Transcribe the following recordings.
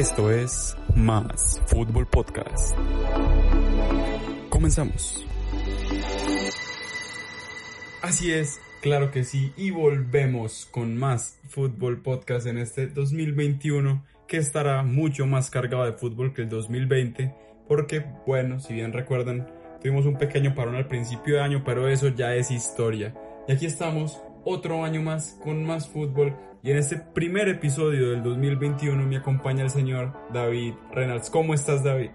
Esto es Más Fútbol Podcast. Comenzamos. Así es, claro que sí, y volvemos con más Fútbol Podcast en este 2021 que estará mucho más cargado de fútbol que el 2020, porque bueno, si bien recuerdan, tuvimos un pequeño parón al principio de año, pero eso ya es historia. Y aquí estamos, otro año más con más fútbol y en este primer episodio del 2021 me acompaña el señor David Reynolds. ¿Cómo estás, David?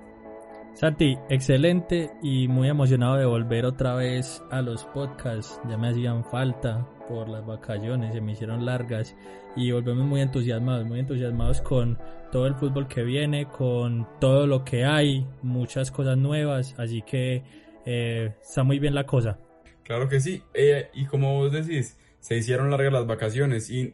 Santi, excelente y muy emocionado de volver otra vez a los podcasts. Ya me hacían falta por las vacaciones, se me hicieron largas y volvemos muy entusiasmados, muy entusiasmados con todo el fútbol que viene, con todo lo que hay, muchas cosas nuevas, así que eh, está muy bien la cosa. Claro que sí, eh, y como vos decís, se hicieron largas las vacaciones y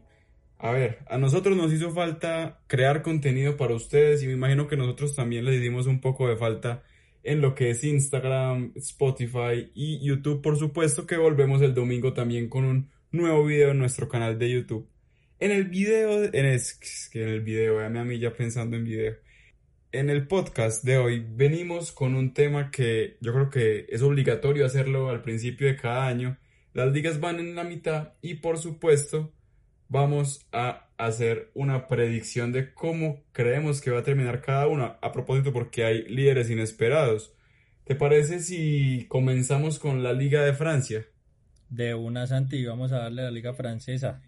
a ver, a nosotros nos hizo falta crear contenido para ustedes y me imagino que nosotros también les dimos un poco de falta en lo que es Instagram, Spotify y YouTube. Por supuesto que volvemos el domingo también con un nuevo video en nuestro canal de YouTube. En el video, en el, en el video, vean a mí ya pensando en video. En el podcast de hoy venimos con un tema que yo creo que es obligatorio hacerlo al principio de cada año. Las ligas van en la mitad y por supuesto vamos a hacer una predicción de cómo creemos que va a terminar cada una. A propósito, porque hay líderes inesperados. ¿Te parece si comenzamos con la Liga de Francia? De una, Santi, vamos a darle a la Liga Francesa.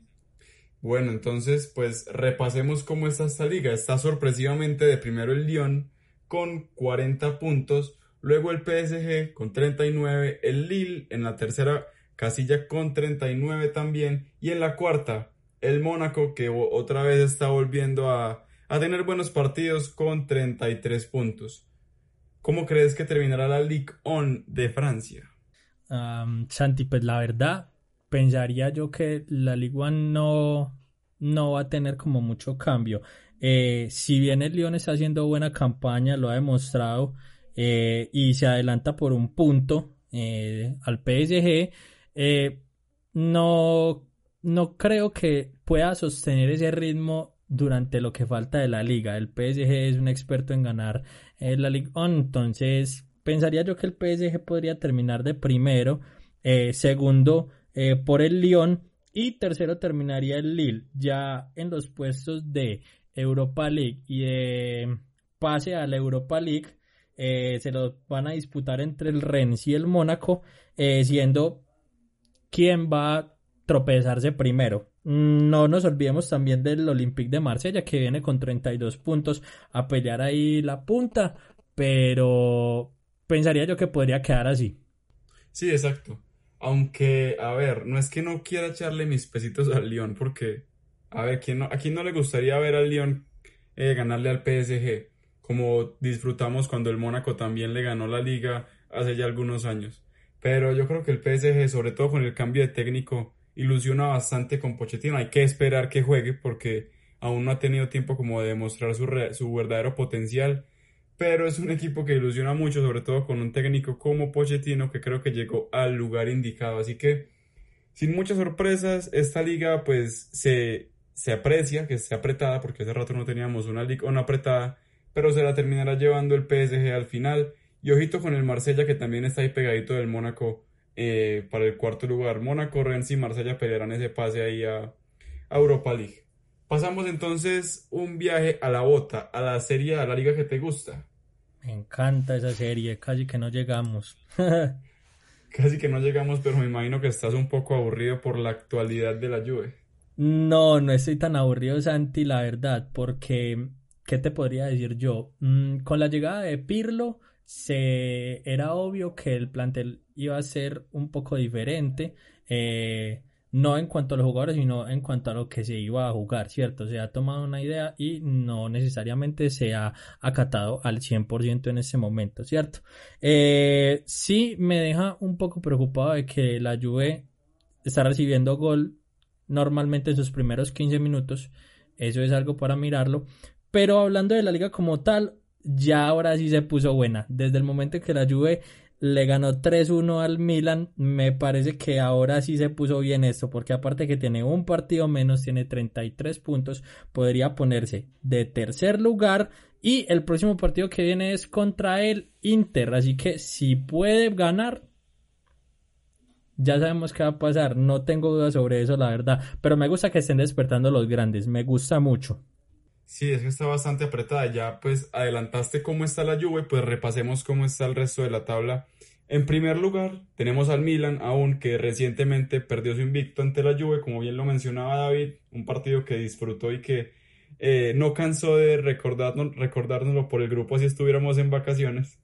Bueno, entonces, pues repasemos cómo está esta liga. Está sorpresivamente de primero el Lyon con 40 puntos, luego el PSG con 39, el Lille en la tercera casilla con 39 también y en la cuarta el Mónaco que otra vez está volviendo a, tener buenos partidos con 33 puntos. ¿Cómo crees que terminará la Ligue 1 de Francia? Santi, pues la verdad, pensaría yo que la Ligue 1 no, no va a tener como mucho cambio. Eh, si bien el Lyon está haciendo buena campaña, lo ha demostrado, eh, y se adelanta por un punto eh, al PSG, no no creo que pueda sostener ese ritmo durante lo que falta de la liga. El PSG es un experto en ganar eh, la Ligue 1, entonces pensaría yo que el PSG podría terminar de primero, eh, segundo eh, por el Lyon y tercero terminaría el Lille. Ya en los puestos de Europa League y de pase a la Europa League se lo van a disputar entre el Rennes y el Mónaco, siendo quién va tropezarse primero. No nos olvidemos también del Olympique de Marsella que viene con 32 puntos a pelear ahí la punta, pero pensaría yo que podría quedar así. Sí, exacto. Aunque, a ver, no es que no quiera echarle mis pesitos al León, porque, a ver, ¿quién no, ¿a quién no le gustaría ver al León eh, ganarle al PSG? Como disfrutamos cuando el Mónaco también le ganó la liga hace ya algunos años. Pero yo creo que el PSG, sobre todo con el cambio de técnico, ilusiona bastante con Pochettino. Hay que esperar que juegue porque aún no ha tenido tiempo como de demostrar su, su verdadero potencial. Pero es un equipo que ilusiona mucho, sobre todo con un técnico como Pochettino que creo que llegó al lugar indicado. Así que, sin muchas sorpresas, esta liga pues se, se aprecia, que esté apretada, porque hace rato no teníamos una liga una apretada, pero se la terminará llevando el PSG al final. Y ojito con el Marsella que también está ahí pegadito del Mónaco eh, para el cuarto lugar. Mónaco, Rennes y Marsella pelearán ese pase ahí a, Europa League. Pasamos entonces un viaje a la bota, a la serie, a la liga que te gusta. Me encanta esa serie, casi que no llegamos. casi que no llegamos, pero me imagino que estás un poco aburrido por la actualidad de la Juve. No, no estoy tan aburrido, Santi, la verdad, porque, ¿qué te podría decir yo? Mm, con la llegada de Pirlo, se era obvio que el plantel iba a ser un poco diferente. Eh, no en cuanto a los jugadores, sino en cuanto a lo que se iba a jugar, ¿cierto? Se ha tomado una idea y no necesariamente se ha acatado al 100% en ese momento, ¿cierto? Eh, sí me deja un poco preocupado de que la Juve está recibiendo gol normalmente en sus primeros 15 minutos, eso es algo para mirarlo, pero hablando de la liga como tal, ya ahora sí se puso buena. Desde el momento en que la Juve le ganó 3-1 al Milan, me parece que ahora sí se puso bien esto, porque aparte que tiene un partido menos, tiene 33 puntos, podría ponerse de tercer lugar y el próximo partido que viene es contra el Inter, así que si puede ganar, ya sabemos qué va a pasar, no tengo dudas sobre eso, la verdad, pero me gusta que estén despertando los grandes, me gusta mucho. Sí, es que está bastante apretada. Ya pues adelantaste cómo está la Juve, pues repasemos cómo está el resto de la tabla. En primer lugar, tenemos al Milan, aún que recientemente perdió su invicto ante la Juve, como bien lo mencionaba David, un partido que disfrutó y que eh, no cansó de recordarnos, recordárnoslo por el grupo si estuviéramos en vacaciones.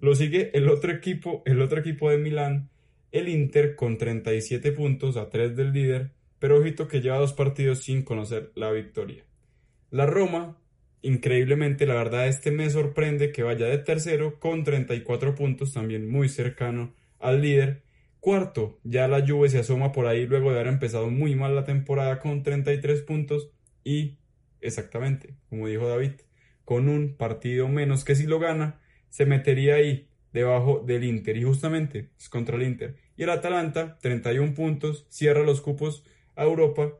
Lo sigue el otro equipo, el otro equipo de Milán, el Inter, con 37 puntos a 3 del líder, pero ojito que lleva dos partidos sin conocer la victoria. La Roma, increíblemente, la verdad, este me sorprende que vaya de tercero con 34 puntos, también muy cercano al líder. Cuarto, ya la Juve se asoma por ahí luego de haber empezado muy mal la temporada con 33 puntos y, exactamente, como dijo David, con un partido menos que si lo gana, se metería ahí debajo del Inter y justamente es contra el Inter. Y el Atalanta, 31 puntos, cierra los cupos a Europa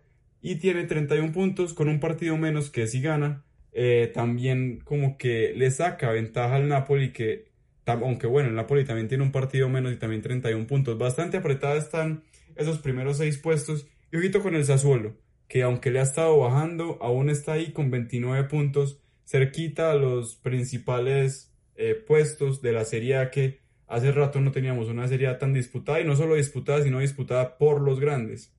y tiene 31 puntos con un partido menos que si gana, eh, también como que le saca ventaja al Napoli que, aunque bueno, el Napoli también tiene un partido menos y también 31 puntos. Bastante apretada están esos primeros seis puestos. Y ojito con el Sassuolo, que aunque le ha estado bajando, aún está ahí con 29 puntos, cerquita a los principales eh, puestos de la Serie A que hace rato no teníamos una Serie tan disputada y no solo disputada, sino disputada por los grandes.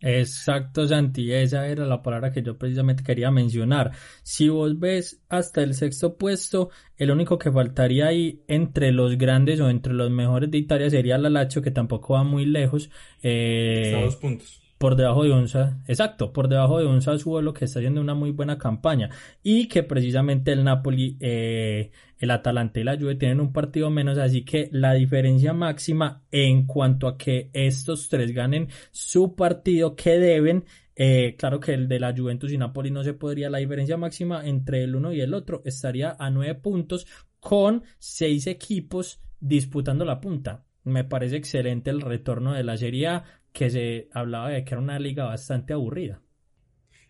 Exacto, Santi, esa era la palabra que yo precisamente quería mencionar. Si vos ves hasta el sexto puesto, el único que faltaría ahí entre los grandes o entre los mejores de Italia sería la Lazio, que tampoco va muy lejos. Eh, dos puntos por debajo de un exacto, por debajo de un Sassuolo que está haciendo una muy buena campaña y que precisamente el Napoli, eh, el Atalanta y la Juve tienen un partido menos, así que la diferencia máxima en cuanto a que estos tres ganen su partido que deben, eh, claro que el de la Juventus y Napoli no se podría, la diferencia máxima entre el uno y el otro estaría a nueve puntos con seis equipos disputando la punta. Me parece excelente el retorno de la Serie A que se hablaba de que era una liga bastante aburrida.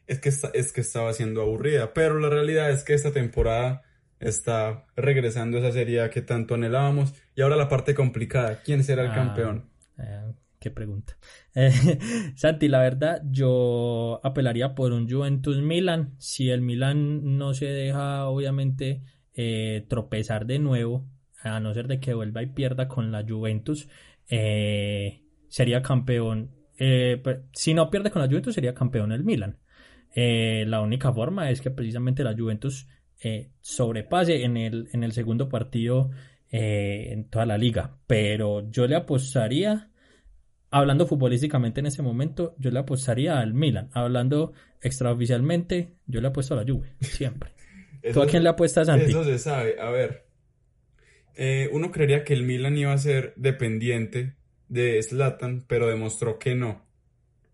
Es que, es que estaba siendo aburrida, pero la realidad es que esta temporada está regresando esa serie que tanto anhelábamos. Y ahora la parte complicada, ¿quién será el ah, campeón? Eh, qué pregunta. Eh, Santi, la verdad, yo apelaría por un Juventus Milan. Si el Milan no se deja, obviamente, eh, tropezar de nuevo, a no ser de que vuelva y pierda con la Juventus, eh, sería campeón. Eh, si no pierde con la Juventus, sería campeón el Milan. Eh, la única forma es que precisamente la Juventus eh, sobrepase en el, en el segundo partido en toda la liga. Pero yo le apostaría, hablando futbolísticamente en ese momento, yo le apostaría al Milan. Hablando extraoficialmente, yo le apuesto a la Juve, siempre. ¿Tú a quién le apuestas, Santi? Eso se sabe. A ver, uno creería que el Milan iba a ser dependiente de Slatan, pero demostró que no.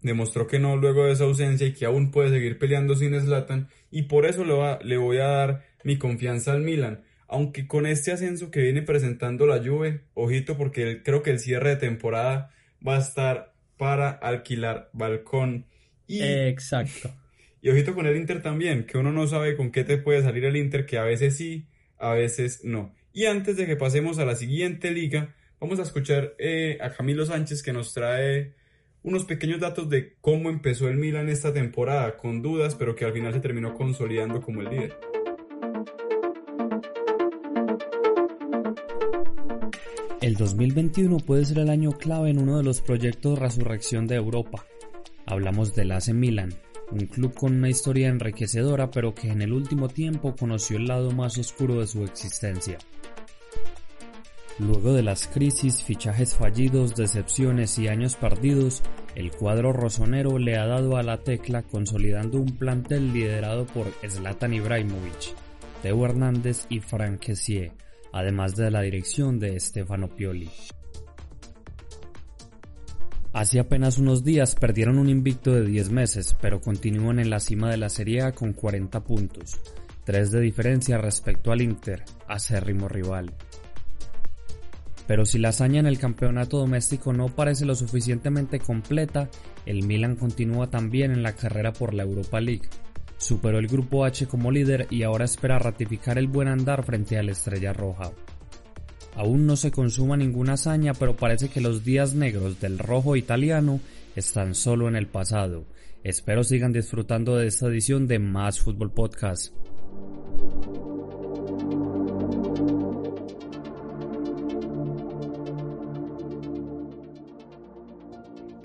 Demostró que no luego de esa ausencia y que aún puede seguir peleando sin Slatan y por eso le, va, le voy a dar mi confianza al Milan. Aunque con este ascenso que viene presentando la Juve, ojito porque creo que el cierre de temporada va a estar para alquilar balcón. Y, Exacto. Y ojito con el Inter también, que uno no sabe con qué te puede salir el Inter, que a veces sí, a veces no. Y antes de que pasemos a la siguiente liga, Vamos a escuchar eh, a Camilo Sánchez que nos trae unos pequeños datos de cómo empezó el Milan esta temporada, con dudas, pero que al final se terminó consolidando como el líder. El 2021 puede ser el año clave en uno de los proyectos Resurrección de Europa. Hablamos del AC Milan, un club con una historia enriquecedora pero que en el último tiempo conoció el lado más oscuro de su existencia. Luego de las crisis, fichajes fallidos, decepciones y años perdidos, el cuadro rosonero le ha dado a la tecla consolidando un plantel liderado por Zlatan Ibrahimovic, Teo Hernández y Frank Kessié, además de la dirección de Stefano Pioli. Hace apenas unos días perdieron un invicto de 10 meses, pero continúan en la cima de la Serie A con 40 puntos, 3 de diferencia respecto al Inter, acérrimo rival. Pero si la hazaña en el campeonato doméstico no parece lo suficientemente completa, el Milan continúa también en la carrera por la Europa League. Superó el grupo H como líder y ahora espera ratificar el buen andar frente a la Estrella Roja. Aún no se consuma ninguna hazaña, pero parece que los días negros del rojo italiano están solo en el pasado. Espero sigan disfrutando de esta edición de Más Fútbol Podcast.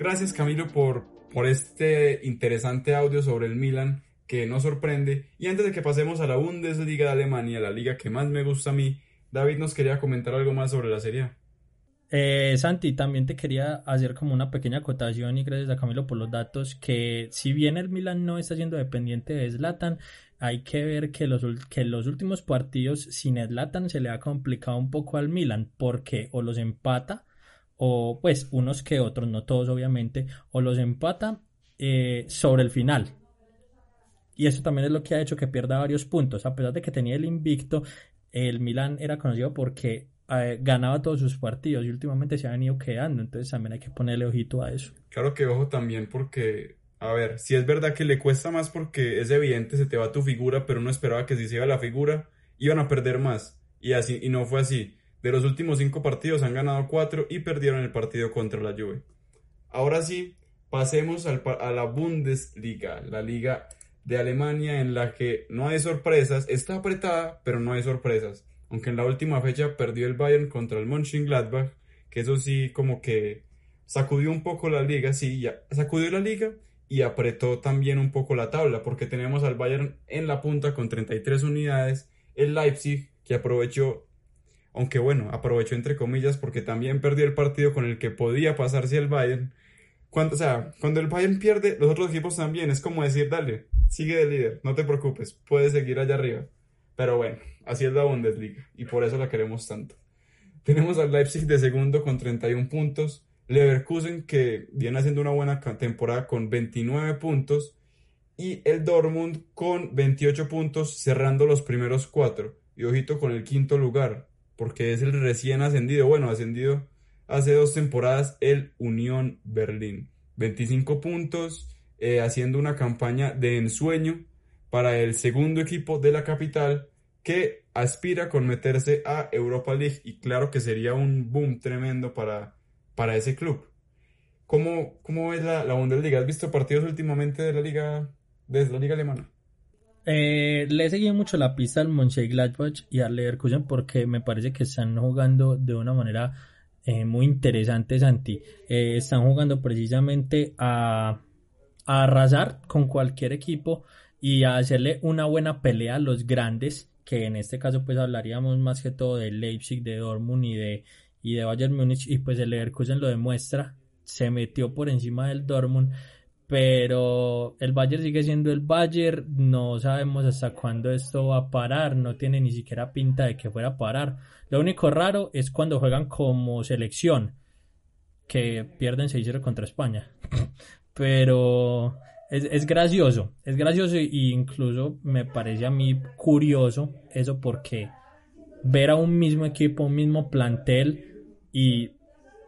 Gracias Camilo por, por este interesante audio sobre el Milan que nos sorprende. Y antes de que pasemos a la Bundesliga de Alemania, la liga que más me gusta a mí, David nos quería comentar algo más sobre la serie. Eh, Santi, también te quería hacer como una pequeña acotación y gracias a Camilo por los datos que si bien el Milan no está siendo dependiente de Zlatan, hay que ver que los, que los últimos partidos sin Zlatan se le ha complicado un poco al Milan porque o los empata o pues unos que otros, no todos obviamente, o los empata eh, sobre el final. Y eso también es lo que ha hecho que pierda varios puntos, a pesar de que tenía el invicto, el Milan era conocido porque eh, ganaba todos sus partidos y últimamente se ha venido quedando, entonces también hay que ponerle ojito a eso. Claro que ojo también porque, a ver, si es verdad que le cuesta más porque es evidente, se te va tu figura, pero uno esperaba que si se iba la figura, iban a perder más. Y así, y no fue así. De los últimos cinco partidos han ganado cuatro y perdieron el partido contra la Juve. Ahora sí, pasemos a la Bundesliga, la liga de Alemania en la que no hay sorpresas, está apretada, pero no hay sorpresas. Aunque en la última fecha perdió el Bayern contra el Mönchengladbach, que eso sí como que sacudió un poco la liga, sí, ya sacudió la liga y apretó también un poco la tabla, porque tenemos al Bayern en la punta con 33 unidades, el Leipzig que aprovechó, aunque bueno, aprovechó entre comillas porque también perdió el partido con el que podía pasarse el Bayern. Cuando, o sea, cuando el Bayern pierde, los otros equipos también, es como decir, dale, sigue de líder, no te preocupes, puedes seguir allá arriba. Pero bueno, así es la Bundesliga y por eso la queremos tanto. Tenemos al Leipzig de segundo con 31 puntos, Leverkusen que viene haciendo una buena temporada con 29 puntos y el Dortmund con 28 puntos cerrando los primeros cuatro. Y ojito con el quinto lugar, porque es el recién ascendido, bueno, ascendido hace dos temporadas el Unión Berlín. 25 puntos eh, haciendo una campaña de ensueño para el segundo equipo de la capital que aspira con meterse a Europa League y claro que sería un boom tremendo para, para ese club. ¿Cómo, cómo es la, la Bundesliga? ¿Has visto partidos últimamente de la liga, de la liga alemana? Eh, le he seguido mucho la pista al Mönchengladbach y al Leverkusen porque me parece que están jugando de una manera eh, muy interesante, Santi. están jugando precisamente a a arrasar con cualquier equipo y a hacerle una buena pelea a los grandes, que en este caso pues hablaríamos más que todo de Leipzig, de Dortmund y de, y de Bayern Múnich y pues el Leverkusen lo demuestra, se metió por encima del Dortmund, pero el Bayern sigue siendo el Bayern, no sabemos hasta cuándo esto va a parar, no tiene ni siquiera pinta de que fuera a parar. Lo único raro es cuando juegan como selección, que pierden 6-0 contra España. pero es, es, gracioso, es gracioso e incluso me parece a mí curioso eso porque ver a un mismo equipo, un mismo plantel y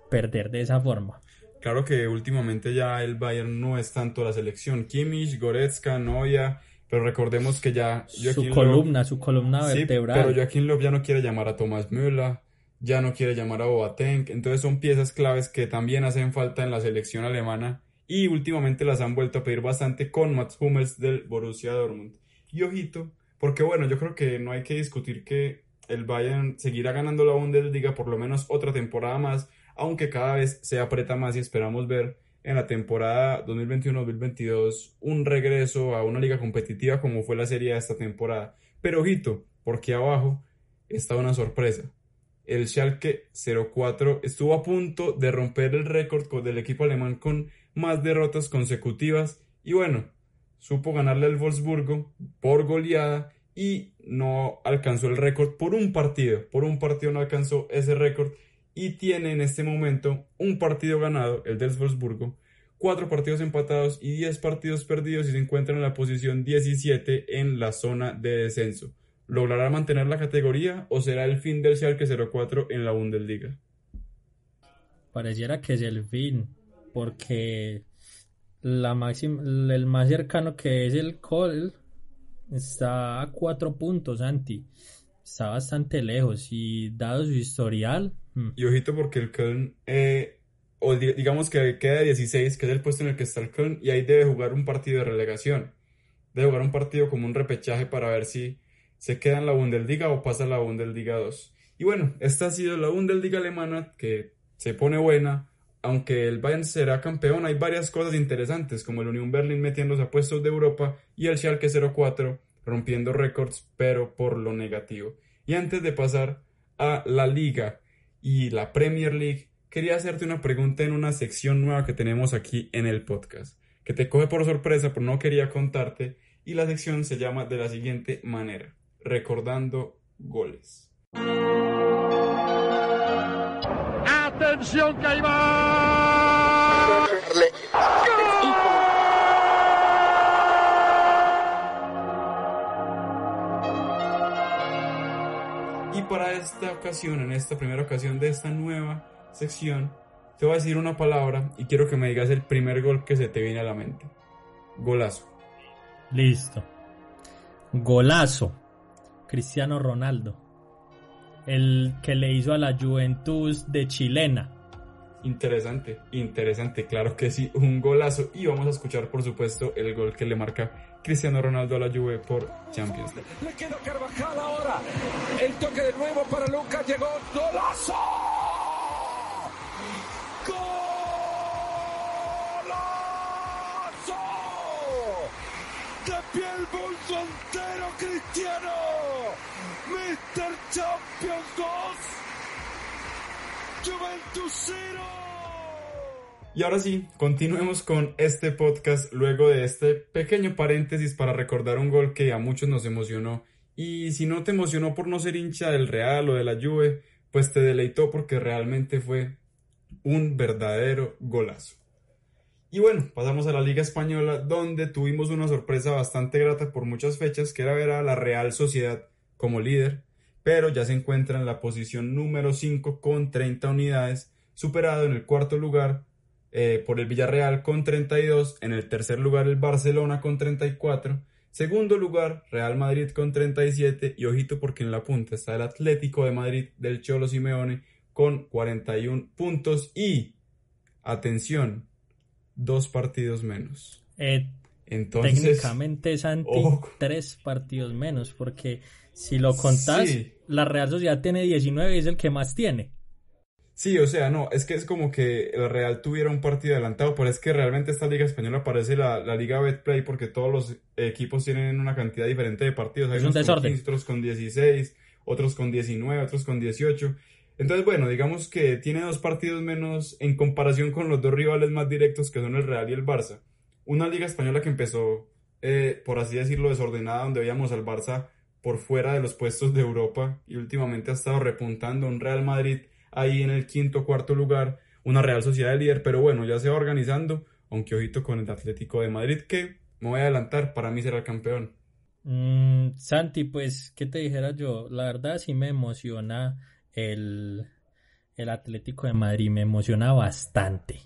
perder de esa forma. Claro que últimamente ya el Bayern no es tanto la selección. Kimmich, Goretzka, Noya, pero recordemos que ya... su columna, su columna vertebral. pero Joaquín Love ya no quiere llamar a Thomas Müller, ya no quiere llamar a Boateng, entonces son piezas claves que también hacen falta en la selección alemana y últimamente las han vuelto a pedir bastante con Mats Hummels del Borussia Dortmund. Y ojito, porque bueno, yo creo que no hay que discutir que el Bayern seguirá ganando la Bundesliga por lo menos otra temporada más, aunque cada vez se aprieta más y esperamos ver en la temporada 2021-2022 un regreso a una liga competitiva como fue la serie de esta temporada. Pero ojito, porque abajo está una sorpresa. el Schalke 04 estuvo a punto de romper el récord del equipo alemán con más derrotas consecutivas y bueno, supo ganarle al Wolfsburgo por goleada y no alcanzó el récord por un partido, por un partido no alcanzó ese récord y tiene en este momento un partido ganado, el del Wolfsburgo, cuatro partidos empatados y diez partidos perdidos y se encuentra en la posición 17 en la zona de descenso. ¿Logrará mantener la categoría o será el fin del Schalke 04 en la Bundesliga? Pareciera que es el fin, porque el más cercano que es el Col está a cuatro puntos, Santi. Está bastante lejos y dado su historial. Hmm. Y ojito porque el Köln, eh, o digamos que queda 16, que es el puesto en el que está el Köln, y ahí debe jugar un partido de relegación. Debe jugar un partido como un repechaje para ver si se queda en la Bundesliga o pasa a la Bundesliga 2. Y bueno, esta ha sido la Bundesliga alemana que se pone buena. Aunque el Bayern será campeón, hay varias cosas interesantes, como el Union Berlin metiendo a puestos de Europa y el Schalke 04 rompiendo récords, pero por lo negativo. Y antes de pasar a la Liga y la Premier League, quería hacerte una pregunta en una sección nueva que tenemos aquí en el podcast, que te coge por sorpresa, pero no quería contarte, y la sección se llama de la siguiente manera, recordando goles. Atención que. Esta ocasión, en esta primera ocasión de esta nueva sección, te voy a decir una palabra y quiero que me digas el primer gol que se te viene a la mente. Golazo. Listo. Golazo. Cristiano Ronaldo el que le hizo a la Juventus de Chilena. Interesante, interesante, claro que sí, un golazo. Y vamos a escuchar, por supuesto, el gol que le marca Cristiano Ronaldo a la Juve por Champions League. Le queda Carvajal ahora. De nuevo para Lucas, llegó golazo. ¡Golazo! De pie el bolso entero, Cristiano. Mr. Champions 2, Juventus 0. Y ahora sí, continuemos con este podcast luego de este pequeño paréntesis para recordar un gol que a muchos nos emocionó. Y si no te emocionó por no ser hincha del Real o de la Juve, pues te deleitó porque realmente fue un verdadero golazo. Y bueno, pasamos a la Liga Española, donde tuvimos una sorpresa bastante grata por muchas fechas, que era ver a la Real Sociedad como líder, pero ya se encuentra en la posición número 5 con 30 unidades, superado en el cuarto lugar eh, por el Villarreal con 32, en el tercer lugar el Barcelona con 34, segundo lugar Real Madrid con 37 y ojito porque en la punta está el Atlético de Madrid del Cholo Simeone con 41 puntos y, atención, dos partidos menos. Eh, Entonces, técnicamente Santi, tres partidos menos porque si lo contás, la Real Sociedad tiene 19 y es el que más tiene. Sí, o sea, no, es que es como que el Real tuviera un partido adelantado, pero es que realmente esta liga española parece la, la liga Betplay porque todos los equipos tienen una cantidad diferente de partidos. Hay unos con 15, otros con 16, otros con 19, otros con 18. Entonces, bueno, digamos que tiene dos partidos menos en comparación con los dos rivales más directos que son el Real y el Barça. Una liga española que empezó, eh, por así decirlo, desordenada, donde veíamos al Barça por fuera de los puestos de Europa y últimamente ha estado repuntando un Real Madrid ahí en el quinto o cuarto lugar, una Real Sociedad de líder, pero bueno, ya se va organizando, aunque ojito con el Atlético de Madrid que me voy a adelantar, para mí será el campeón. Mm, Santi, pues, ¿qué te dijera yo? La verdad sí me emociona el, el Atlético de Madrid, me emociona bastante,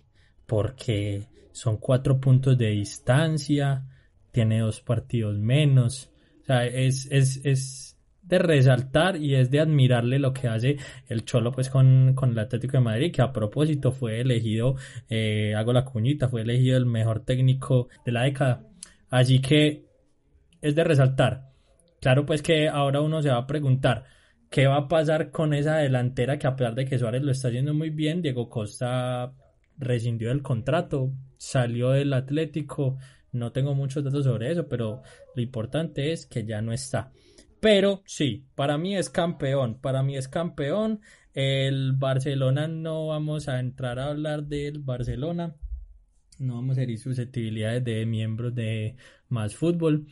porque son cuatro puntos de distancia, tiene dos partidos menos, sea, es, es, es de resaltar y es de admirarle lo que hace el Cholo pues con, con el Atlético de Madrid, que a propósito fue elegido, eh, hago la cuñita, fue elegido el mejor técnico de la década. Así que es de resaltar. Claro pues que ahora uno se va a preguntar, ¿qué va a pasar con esa delantera que a pesar de que Suárez lo está haciendo muy bien, Diego Costa rescindió el contrato, salió del Atlético, no tengo muchos datos sobre eso, pero lo importante es que ya no está. Pero sí, para mí es campeón, para mí es campeón. El Barcelona no vamos a entrar a hablar del Barcelona. No vamos a herir susceptibilidades de miembros de más fútbol.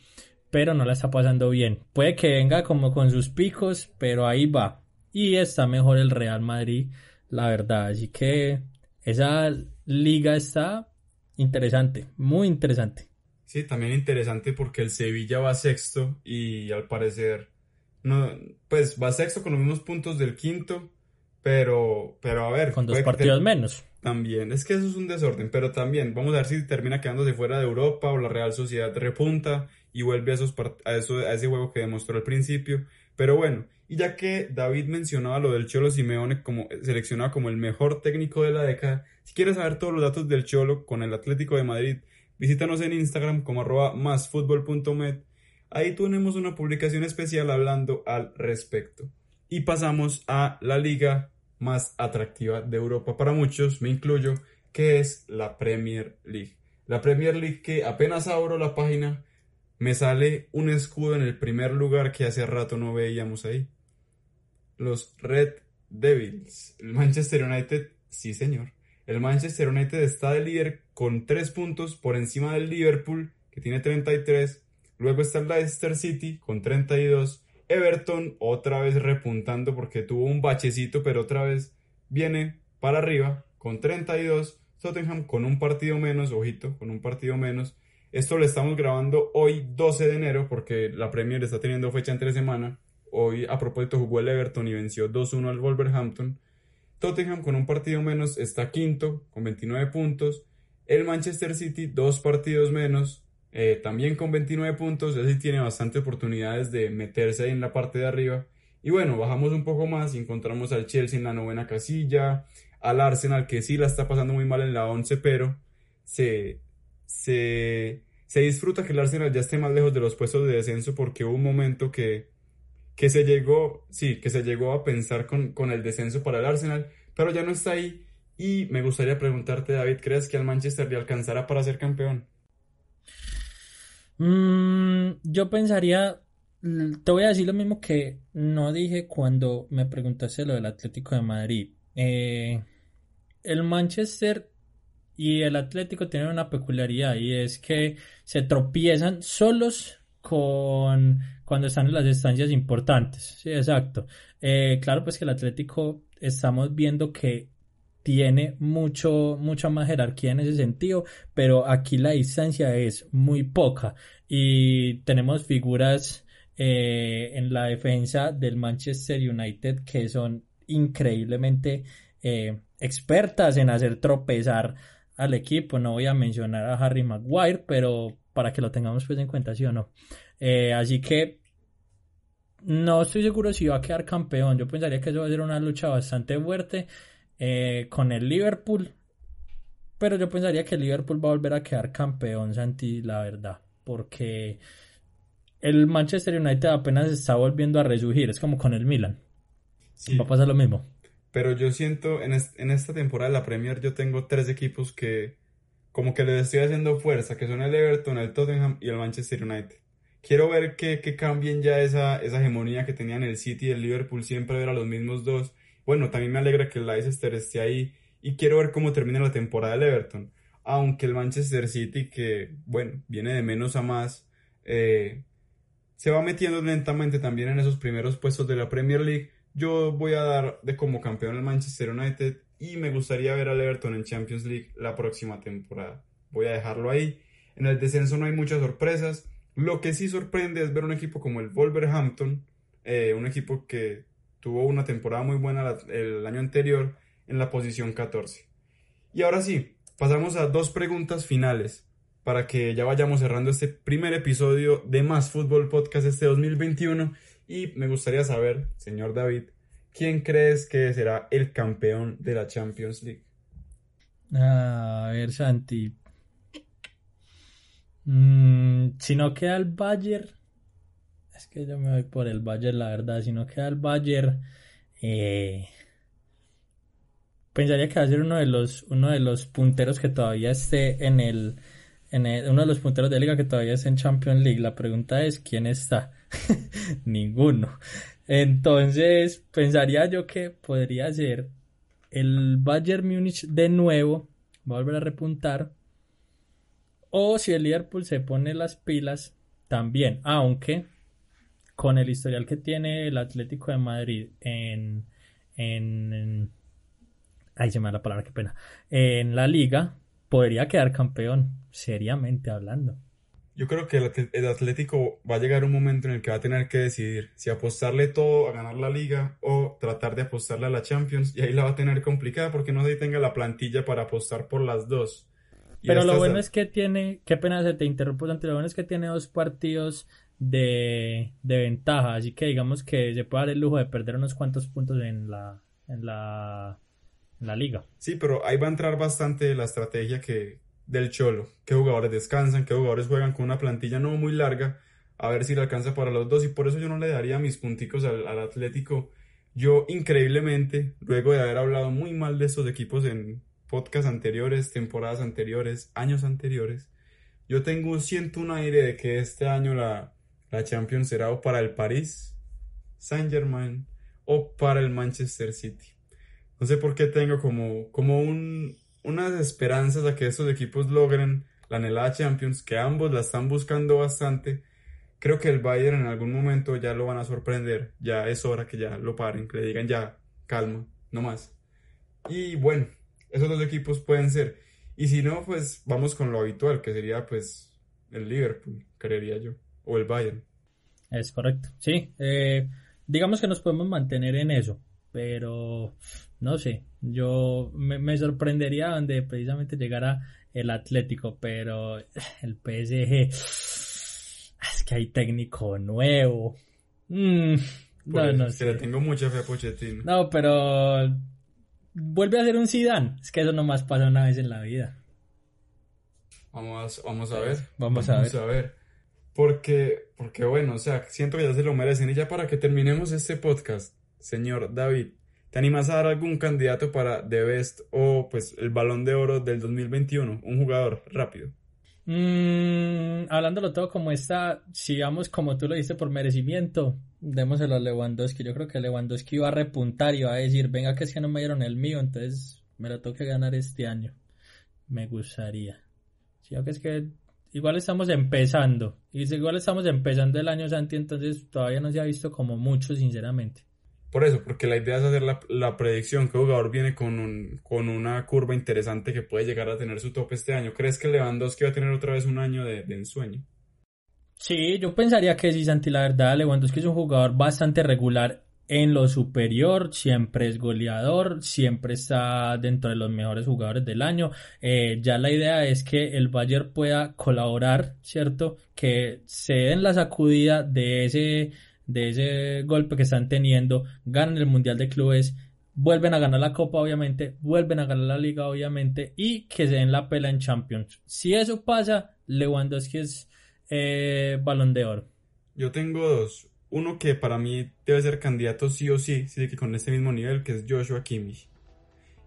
Pero no la está pasando bien. Puede que venga como con sus picos, pero ahí va. Y está mejor el Real Madrid, la verdad. Así que esa liga está interesante, muy interesante. Sí, también interesante porque el Sevilla va sexto y al parecer no, pues va sexto con los mismos puntos del quinto, pero, pero a ver. Con dos partidos menos. También, es que eso es un desorden, pero también vamos a ver si termina quedándose fuera de Europa o la Real Sociedad repunta y vuelve a, esos a, eso, a ese juego que demostró al principio. Pero bueno, y ya que David mencionaba lo del Cholo Simeone como seleccionado como el mejor técnico de la década, si quieres saber todos los datos del Cholo con el Atlético de Madrid, visítanos en Instagram como arroba. Ahí tenemos una publicación especial hablando al respecto. Y pasamos a la liga más atractiva de Europa para muchos, me incluyo, que es la Premier League. La Premier League que apenas abro la página me sale un escudo en el primer lugar que hace rato no veíamos ahí. Los Red Devils. El Manchester United, sí señor. El Manchester United está de líder con 3 puntos por encima del Liverpool, que tiene 33. Luego está el Leicester City con 32. Everton otra vez repuntando porque tuvo un bachecito, pero otra vez viene para arriba con 32. Tottenham con un partido menos, ojito, con un partido menos. Esto lo estamos grabando hoy 12 de enero porque la Premier está teniendo fecha entre semana. Hoy a propósito jugó el Everton y venció 2-1 al Wolverhampton. Tottenham con un partido menos está quinto con 29 puntos. El Manchester City dos partidos menos, eh, también con 29 puntos. Él sí tiene bastante oportunidades de meterse ahí en la parte de arriba. Y bueno, bajamos un poco más y encontramos al Chelsea en la novena casilla, al Arsenal que sí la está pasando muy mal en la 11, pero se, se, se disfruta que el Arsenal ya esté más lejos de los puestos de descenso porque hubo un momento que que se llegó, sí, que se llegó a pensar con, con el descenso para el Arsenal, pero ya no está ahí. Y me gustaría preguntarte, David, ¿crees que al Manchester le alcanzará para ser campeón? Mm, yo pensaría, te voy a decir lo mismo que no dije cuando me preguntaste lo del Atlético de Madrid. Eh, el Manchester y el Atlético tienen una peculiaridad y es que se tropiezan solos con cuando están en las estancias importantes. Sí, exacto. Eh, claro, pues que el Atlético estamos viendo que tiene mucho, mucha más jerarquía en ese sentido, pero aquí la distancia es muy poca y tenemos figuras eh, en la defensa del Manchester United que son increíblemente eh, expertas en hacer tropezar al equipo. No voy a mencionar a Harry Maguire, pero para que lo tengamos pues en cuenta, sí o no. Eh, así que no estoy seguro si va a quedar campeón. Yo pensaría que eso va a ser una lucha bastante fuerte eh, con el Liverpool. Pero yo pensaría que el Liverpool va a volver a quedar campeón, Santi, la verdad. Porque el Manchester United apenas está volviendo a resurgir. Es como con el Milan. Va a pasar lo mismo. Pero yo siento, en, en esta temporada de la Premier, yo tengo tres equipos que como que les estoy haciendo fuerza, que son el Everton, el Tottenham y el Manchester United. Quiero ver que, que cambien ya esa, esa hegemonía que tenían el City y el Liverpool, siempre ver a los mismos dos. Bueno, también me alegra que el Leicester esté ahí y quiero ver cómo termina la temporada del Everton. Aunque el Manchester City, que bueno, viene de menos a más, eh, se va metiendo lentamente también en esos primeros puestos de la Premier League. Yo voy a dar de como campeón al Manchester United y me gustaría ver al Everton en Champions League la próxima temporada. Voy a dejarlo ahí. En el descenso no hay muchas sorpresas. Lo que sí sorprende es ver un equipo como el Wolverhampton, eh, un equipo que tuvo una temporada muy buena el año anterior en la posición 14. Y ahora sí, pasamos a dos preguntas finales para que ya vayamos cerrando este primer episodio de Más Fútbol Podcast este 2021 y me gustaría saber, señor David, ¿quién crees que será el campeón de la Champions League? A ver, Santi. Mm, si no queda el Bayern, es que yo me voy por el Bayern, la verdad. Si no queda el Bayern, eh, pensaría que va a ser uno de los, uno de los punteros que todavía esté en el, en uno de los punteros de liga que todavía esté en Champions League. La pregunta es quién está. Ninguno. Entonces, pensaría yo que podría ser el Bayern Múnich de nuevo, va a volver a repuntar. O si el Liverpool se pone las pilas, también. Aunque con el historial que tiene el Atlético de Madrid en. en, en ay, se me da la palabra, qué pena. En la liga, podría quedar campeón, seriamente hablando. Yo creo que el Atlético va a llegar un momento en el que va a tener que decidir si apostarle todo a ganar la liga o tratar de apostarle a la Champions y ahí la va a tener complicada porque no se tenga la plantilla para apostar por las dos. Pero lo bueno es que tiene, qué pena se te interrumpo, lo bueno es que tiene dos partidos de, de ventaja, así que digamos que se puede dar el lujo de perder unos cuantos puntos en la, en la, la liga. Sí, pero ahí va a entrar bastante la estrategia que, del Cholo, qué jugadores descansan, qué jugadores juegan con una plantilla no muy larga, a ver si le alcanza para los dos. Y por eso yo no le daría mis punticos al, Atlético. Yo increíblemente, luego de haber hablado muy mal de estos equipos en podcasts anteriores, temporadas anteriores, años anteriores, yo tengo, siento un aire de que este año la, la Champions será o para el París, Saint Germain o para el Manchester City. No sé por qué tengo como, como un, unas esperanzas a que estos equipos logren la anhelada Champions, que ambos la están buscando bastante. Creo que el Bayern en algún momento ya lo van a sorprender. Ya es hora que ya lo paren, que le digan ya, calma, no más. Y bueno, esos dos equipos pueden ser. Y si no, pues vamos con lo habitual, que sería pues el Liverpool, creería yo, o el Bayern. Es correcto, sí. Eh, digamos que nos podemos mantener en eso, pero no sé, yo me, sorprendería donde precisamente llegara el Atlético, pero el PSG es que hay técnico nuevo. Mm, no, no sé. le tengo mucha fe a Pochettino. No, pero vuelve a ser un Zidane. Es que eso nomás pasa una vez en la vida. Vamos, vamos a ver. Vamos, a ver. a ver. Porque, porque bueno, o sea, siento que ya se lo merecen. Y ya para que terminemos este podcast, señor David, ¿Te animas a dar algún candidato para The Best o pues el balón de oro del 2021? Un jugador rápido. Mm, hablándolo todo como está, sigamos como tú lo dices por merecimiento, démoselo a Lewandowski. Yo creo que Lewandowski iba a repuntar y iba a decir, venga que es que no me dieron el mío, entonces me lo tengo que ganar este año. Me gustaría. Sí, que es que igual estamos empezando. Y igual estamos empezando el año Santi, entonces todavía no se ha visto como mucho, sinceramente. Por eso, porque la idea es hacer la, predicción que jugador viene con, un, con una curva interesante que puede llegar a tener su tope este año. ¿Crees que Lewandowski va a tener otra vez un año de, ensueño? Sí, yo pensaría que sí, Santi, la verdad, Lewandowski es un jugador bastante regular en lo superior, siempre es goleador, siempre está dentro de los mejores jugadores del año. Eh, ya la idea es que el Bayern pueda colaborar, ¿cierto? Que se den la sacudida de ese de ese golpe que están teniendo, ganan el Mundial de Clubes, vuelven a ganar la Copa obviamente, vuelven a ganar la Liga obviamente y que se den la pela en Champions. Si eso pasa, Lewandowski es eh, balón de oro. Yo tengo dos. Uno que para mí debe ser candidato sí o sí, sí que con este mismo nivel, que es Joshua Kimmich.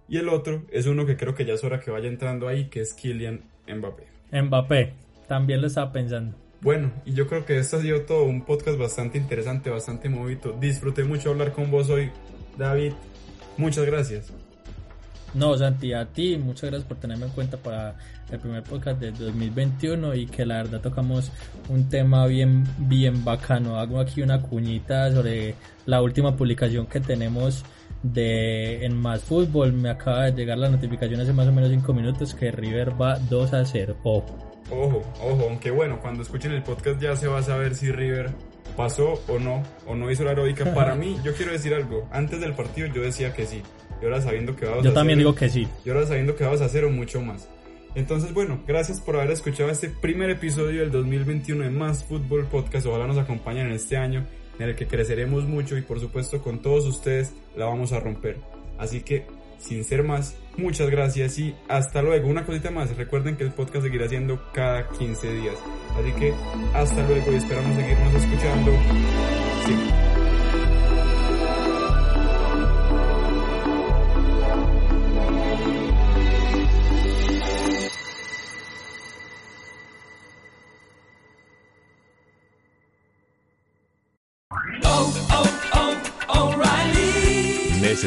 Y el otro es uno que creo que ya es hora que vaya entrando ahí, que es Kylian Mbappé. Mbappé, también lo estaba pensando. Bueno, y yo creo que este ha sido todo un podcast bastante interesante, bastante movido. Disfruté mucho hablar con vos hoy, David. Muchas gracias. No, Santi, a ti, muchas gracias por tenerme en cuenta para el primer podcast del 2021 y que la verdad tocamos un tema bien, bien bacano. Hago aquí una cuñita sobre la última publicación que tenemos de en Más Fútbol. Me acaba de llegar la notificación hace más o menos 5 minutos que River va 2 a 0. Ojo. Ojo, ojo, aunque bueno, cuando escuchen el podcast ya se va a saber si River pasó o no, o no hizo la heroica. Para mí, yo quiero decir algo. Antes del partido yo decía que sí. Y ahora sabiendo que vamos yo a también digo que sí. Y ahora sabiendo que vamos a hacer o mucho más. Entonces, bueno, gracias por haber escuchado este primer episodio del 2021 de Más Fútbol Podcast. Ojalá nos acompañen en este año en el que creceremos mucho y por supuesto con todos ustedes la vamos a romper. Así que sin ser más, muchas gracias y hasta luego. Una cosita más, recuerden que el podcast seguirá siendo cada 15 días. Así que hasta luego y esperamos seguirnos escuchando. Oh,